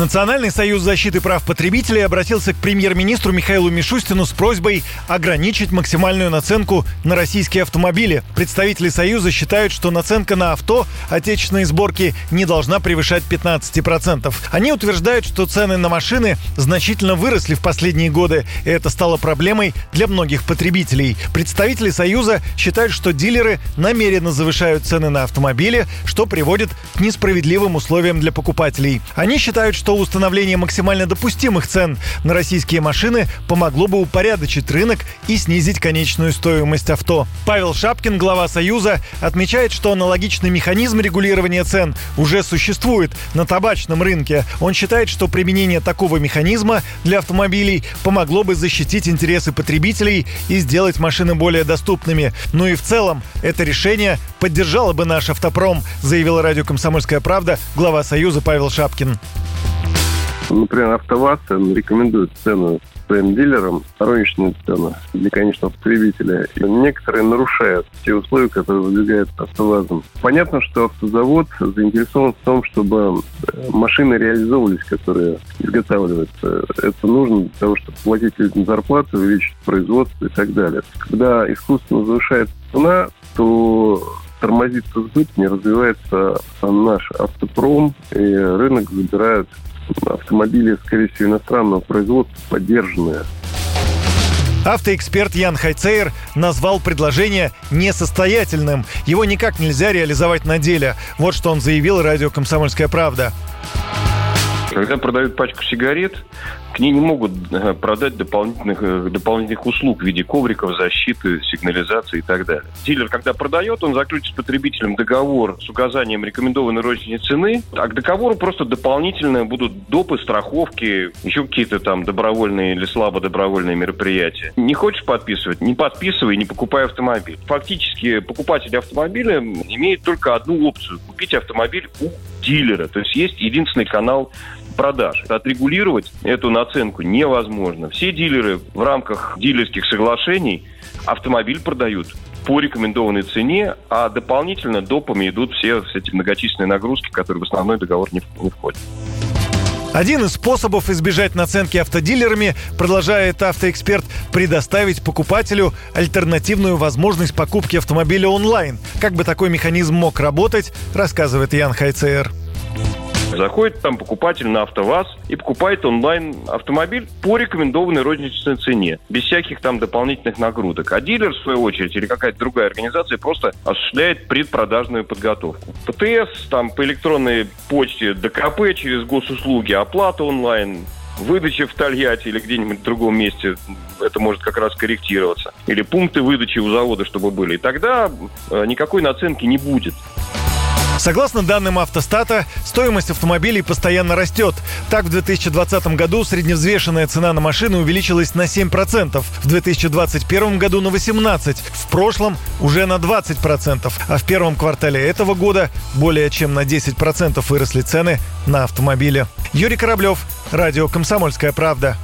Национальный союз защиты прав потребителей обратился к премьер-министру Михаилу Мишустину с просьбой ограничить максимальную наценку на российские автомобили. Представители союза считают, что наценка на авто отечественной сборки не должна превышать 15%. Они утверждают, что цены на машины значительно выросли в последние годы, и это стало проблемой для многих потребителей. Представители союза считают, что дилеры намеренно завышают цены на автомобили, что приводит к несправедливым условиям для покупателей. Они считают, что установление максимально допустимых цен на российские машины помогло бы упорядочить рынок и снизить конечную стоимость авто. Павел Шапкин, глава Союза, отмечает, что аналогичный механизм регулирования цен уже существует на табачном рынке. Он считает, что применение такого механизма для автомобилей помогло бы защитить интересы потребителей и сделать машины более доступными. Ну и в целом это решение поддержало бы наш автопром, заявила радио «Комсомольская правда» глава Союза Павел Шапкин. Например, АвтоВАЗ рекомендует цену своим дилерам рыночную цену для конечного потребителя. И некоторые нарушают те условия, которые выдвигает АвтоВАЗом. Понятно, что автозавод заинтересован в том, чтобы э, машины реализовывались, которые изготавливаются. Это нужно для того, чтобы платить людям зарплату, увеличить производство и так далее. Когда искусственно завышается цена, то тормозится сбыт, не развивается наш автопром, и рынок забирают автомобили, скорее всего, иностранного производства, поддержанные. Автоэксперт Ян Хайцейер назвал предложение несостоятельным. Его никак нельзя реализовать на деле. Вот что он заявил радио «Комсомольская правда». Когда продают пачку сигарет, ней не могут э, продать дополнительных, э, дополнительных услуг в виде ковриков, защиты, сигнализации и так далее. Дилер, когда продает, он заключит с потребителем договор с указанием рекомендованной розничной цены, а к договору просто дополнительно будут допы, страховки, еще какие-то там добровольные или слабо добровольные мероприятия. Не хочешь подписывать? Не подписывай, не покупай автомобиль. Фактически покупатель автомобиля имеет только одну опцию – купить автомобиль у дилера. То есть есть единственный канал продаж. Отрегулировать эту наценку невозможно. Все дилеры в рамках дилерских соглашений автомобиль продают по рекомендованной цене, а дополнительно допами идут все эти многочисленные нагрузки, которые в основной договор не, входят. Один из способов избежать наценки автодилерами, продолжает автоэксперт, предоставить покупателю альтернативную возможность покупки автомобиля онлайн. Как бы такой механизм мог работать, рассказывает Ян Хайцер. Заходит там покупатель на АвтоВАЗ и покупает онлайн автомобиль по рекомендованной розничной цене, без всяких там дополнительных нагрузок. А дилер, в свою очередь, или какая-то другая организация просто осуществляет предпродажную подготовку. ПТС, там по электронной почте ДКП через госуслуги, оплата онлайн, выдача в Тольятти или где-нибудь в другом месте, это может как раз корректироваться. Или пункты выдачи у завода, чтобы были. И тогда э, никакой наценки не будет. Согласно данным автостата, стоимость автомобилей постоянно растет. Так, в 2020 году средневзвешенная цена на машины увеличилась на 7%, в 2021 году на 18%, в прошлом уже на 20%, а в первом квартале этого года более чем на 10% выросли цены на автомобили. Юрий Кораблев, Радио «Комсомольская правда».